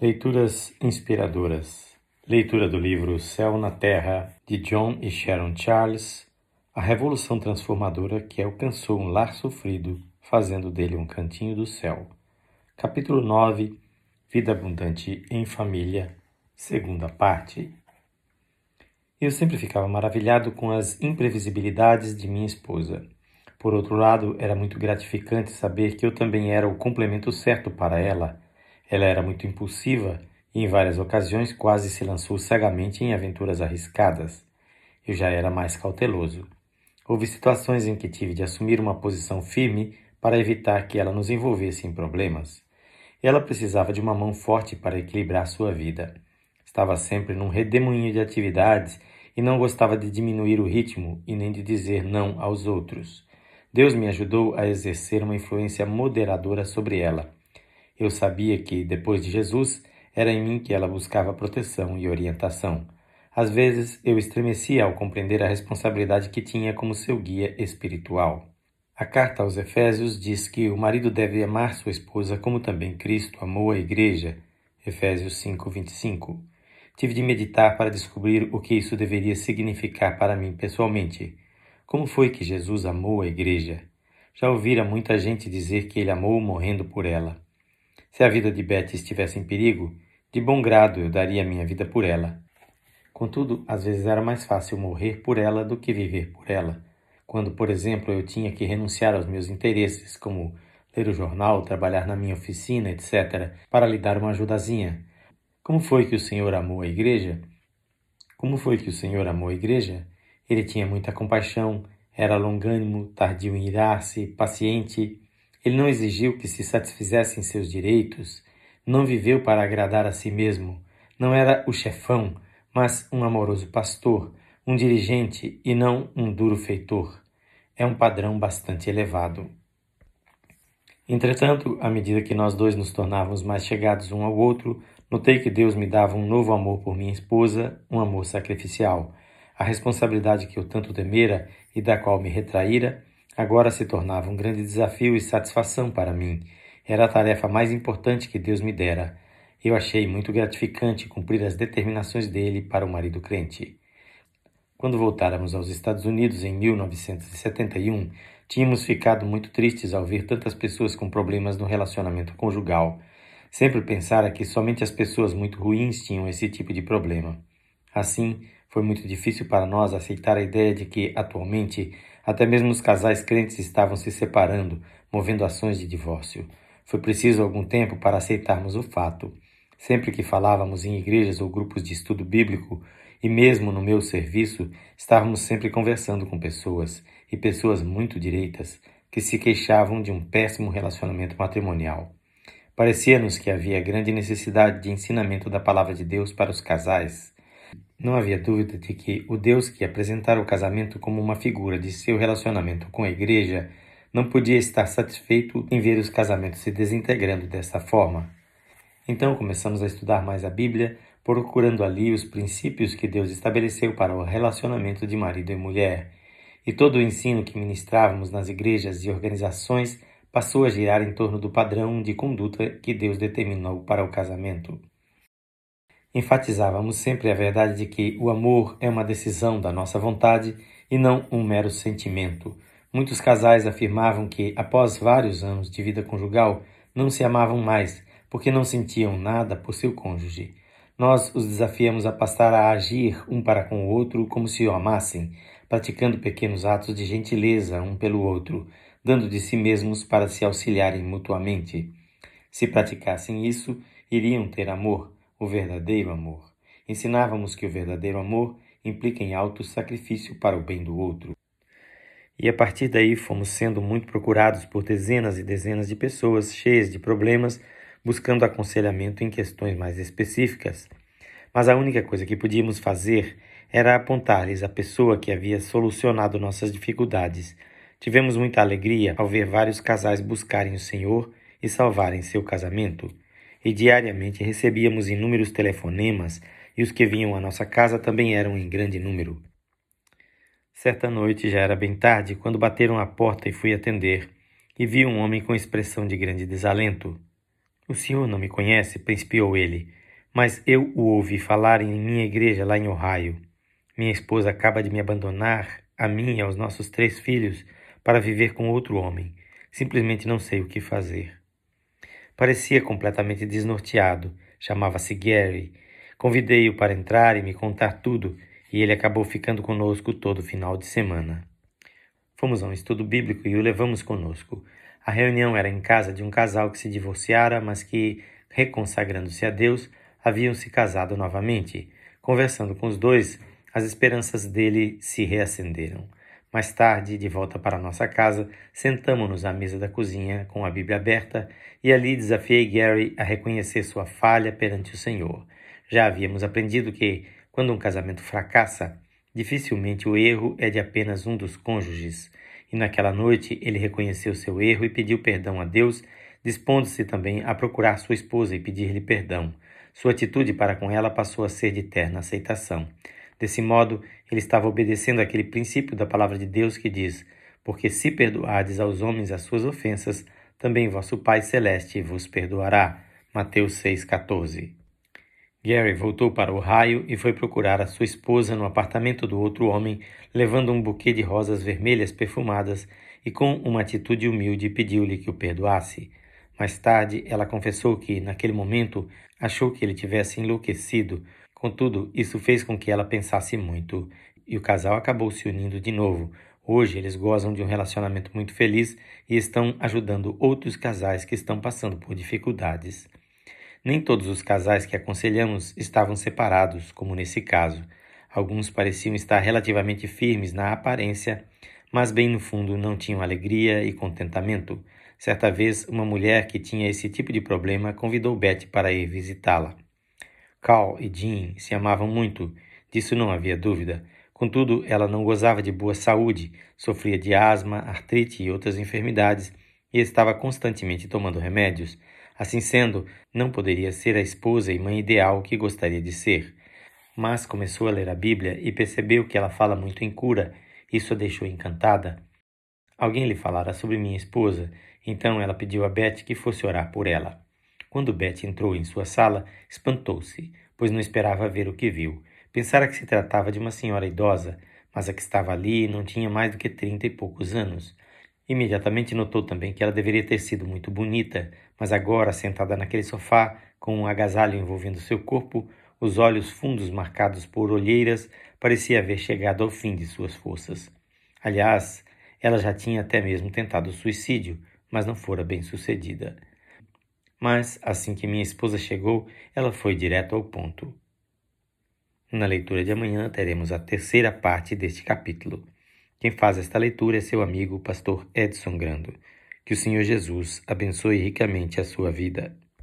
Leituras inspiradoras. Leitura do livro Céu na Terra, de John e Sharon Charles. A revolução transformadora que alcançou um lar sofrido, fazendo dele um cantinho do céu. Capítulo 9 Vida Abundante em Família, segunda parte. Eu sempre ficava maravilhado com as imprevisibilidades de minha esposa. Por outro lado, era muito gratificante saber que eu também era o complemento certo para ela ela era muito impulsiva e, em várias ocasiões, quase se lançou cegamente em aventuras arriscadas. Eu já era mais cauteloso. Houve situações em que tive de assumir uma posição firme para evitar que ela nos envolvesse em problemas. Ela precisava de uma mão forte para equilibrar sua vida. Estava sempre num redemoinho de atividades e não gostava de diminuir o ritmo e nem de dizer não aos outros. Deus me ajudou a exercer uma influência moderadora sobre ela. Eu sabia que, depois de Jesus, era em mim que ela buscava proteção e orientação. Às vezes eu estremecia ao compreender a responsabilidade que tinha como seu guia espiritual. A carta aos Efésios diz que o marido deve amar sua esposa como também Cristo amou a igreja. Efésios 5:25. Tive de meditar para descobrir o que isso deveria significar para mim pessoalmente. Como foi que Jesus amou a igreja? Já ouvira muita gente dizer que ele amou morrendo por ela. Se a vida de Betty estivesse em perigo, de bom grado eu daria minha vida por ela. Contudo, às vezes era mais fácil morrer por ela do que viver por ela. Quando, por exemplo, eu tinha que renunciar aos meus interesses, como ler o jornal, trabalhar na minha oficina, etc., para lhe dar uma ajudazinha. Como foi que o Senhor amou a igreja? Como foi que o Senhor amou a igreja? Ele tinha muita compaixão, era longânimo, tardio em irar-se, paciente, ele não exigiu que se satisfizessem seus direitos, não viveu para agradar a si mesmo, não era o chefão, mas um amoroso pastor, um dirigente e não um duro feitor. É um padrão bastante elevado. Entretanto, à medida que nós dois nos tornávamos mais chegados um ao outro, notei que Deus me dava um novo amor por minha esposa, um amor sacrificial. A responsabilidade que eu tanto temera e da qual me retraíra agora se tornava um grande desafio e satisfação para mim. Era a tarefa mais importante que Deus me dera. Eu achei muito gratificante cumprir as determinações dele para o marido crente. Quando voltáramos aos Estados Unidos em 1971, tínhamos ficado muito tristes ao ver tantas pessoas com problemas no relacionamento conjugal. Sempre pensara que somente as pessoas muito ruins tinham esse tipo de problema. Assim, foi muito difícil para nós aceitar a ideia de que, atualmente, até mesmo os casais crentes estavam se separando, movendo ações de divórcio. Foi preciso algum tempo para aceitarmos o fato. Sempre que falávamos em igrejas ou grupos de estudo bíblico, e mesmo no meu serviço, estávamos sempre conversando com pessoas, e pessoas muito direitas, que se queixavam de um péssimo relacionamento matrimonial. Parecia-nos que havia grande necessidade de ensinamento da palavra de Deus para os casais. Não havia dúvida de que o Deus que apresentara o casamento como uma figura de seu relacionamento com a igreja não podia estar satisfeito em ver os casamentos se desintegrando desta forma. Então começamos a estudar mais a Bíblia, procurando ali os princípios que Deus estabeleceu para o relacionamento de marido e mulher. E todo o ensino que ministrávamos nas igrejas e organizações passou a girar em torno do padrão de conduta que Deus determinou para o casamento. Enfatizávamos sempre a verdade de que o amor é uma decisão da nossa vontade e não um mero sentimento. Muitos casais afirmavam que, após vários anos de vida conjugal, não se amavam mais, porque não sentiam nada por seu cônjuge. Nós os desafiamos a passar a agir um para com o outro como se o amassem, praticando pequenos atos de gentileza um pelo outro, dando de si mesmos para se auxiliarem mutuamente. Se praticassem isso, iriam ter amor, o verdadeiro amor. Ensinávamos que o verdadeiro amor implica em alto sacrifício para o bem do outro. E a partir daí fomos sendo muito procurados por dezenas e dezenas de pessoas cheias de problemas, buscando aconselhamento em questões mais específicas. Mas a única coisa que podíamos fazer era apontar-lhes a pessoa que havia solucionado nossas dificuldades. Tivemos muita alegria ao ver vários casais buscarem o Senhor e salvarem seu casamento e diariamente recebíamos inúmeros telefonemas e os que vinham à nossa casa também eram em grande número. Certa noite já era bem tarde quando bateram à porta e fui atender, e vi um homem com expressão de grande desalento. O senhor não me conhece, principiou ele, mas eu o ouvi falar em minha igreja lá em Ohio. Minha esposa acaba de me abandonar, a mim e aos nossos três filhos, para viver com outro homem. Simplesmente não sei o que fazer. Parecia completamente desnorteado. Chamava-se Gary. Convidei-o para entrar e me contar tudo, e ele acabou ficando conosco todo final de semana. Fomos a um estudo bíblico e o levamos conosco. A reunião era em casa de um casal que se divorciara, mas que, reconsagrando-se a Deus, haviam se casado novamente. Conversando com os dois, as esperanças dele se reacenderam. Mais tarde, de volta para nossa casa, sentamos-nos à mesa da cozinha com a Bíblia aberta e ali desafiei Gary a reconhecer sua falha perante o Senhor. Já havíamos aprendido que, quando um casamento fracassa, dificilmente o erro é de apenas um dos cônjuges. E naquela noite ele reconheceu seu erro e pediu perdão a Deus, dispondo-se também a procurar sua esposa e pedir-lhe perdão. Sua atitude para com ela passou a ser de terna aceitação. Desse modo, ele estava obedecendo aquele princípio da palavra de Deus que diz: Porque se perdoardes aos homens as suas ofensas, também vosso Pai Celeste vos perdoará. Mateus 6,14 Gary voltou para o raio e foi procurar a sua esposa no apartamento do outro homem, levando um buquê de rosas vermelhas perfumadas e com uma atitude humilde pediu-lhe que o perdoasse. Mais tarde, ela confessou que, naquele momento, achou que ele tivesse enlouquecido, Contudo, isso fez com que ela pensasse muito, e o casal acabou se unindo de novo. Hoje eles gozam de um relacionamento muito feliz e estão ajudando outros casais que estão passando por dificuldades. Nem todos os casais que aconselhamos estavam separados, como nesse caso. Alguns pareciam estar relativamente firmes na aparência, mas bem no fundo não tinham alegria e contentamento. Certa vez, uma mulher que tinha esse tipo de problema convidou Beth para ir visitá-la. Carl e Jean se amavam muito, disso não havia dúvida. Contudo, ela não gozava de boa saúde, sofria de asma, artrite e outras enfermidades e estava constantemente tomando remédios. Assim sendo, não poderia ser a esposa e mãe ideal que gostaria de ser. Mas começou a ler a Bíblia e percebeu que ela fala muito em cura. Isso a deixou encantada. Alguém lhe falara sobre minha esposa, então ela pediu a Beth que fosse orar por ela. Quando Betty entrou em sua sala, espantou-se, pois não esperava ver o que viu. Pensara que se tratava de uma senhora idosa, mas a que estava ali não tinha mais do que trinta e poucos anos. Imediatamente notou também que ela deveria ter sido muito bonita, mas agora, sentada naquele sofá, com um agasalho envolvendo seu corpo, os olhos fundos marcados por olheiras, parecia haver chegado ao fim de suas forças. Aliás, ela já tinha até mesmo tentado suicídio, mas não fora bem sucedida. Mas, assim que minha esposa chegou, ela foi direto ao ponto. Na leitura de amanhã teremos a terceira parte deste capítulo. Quem faz esta leitura é seu amigo, pastor Edson Grando. Que o Senhor Jesus abençoe ricamente a sua vida.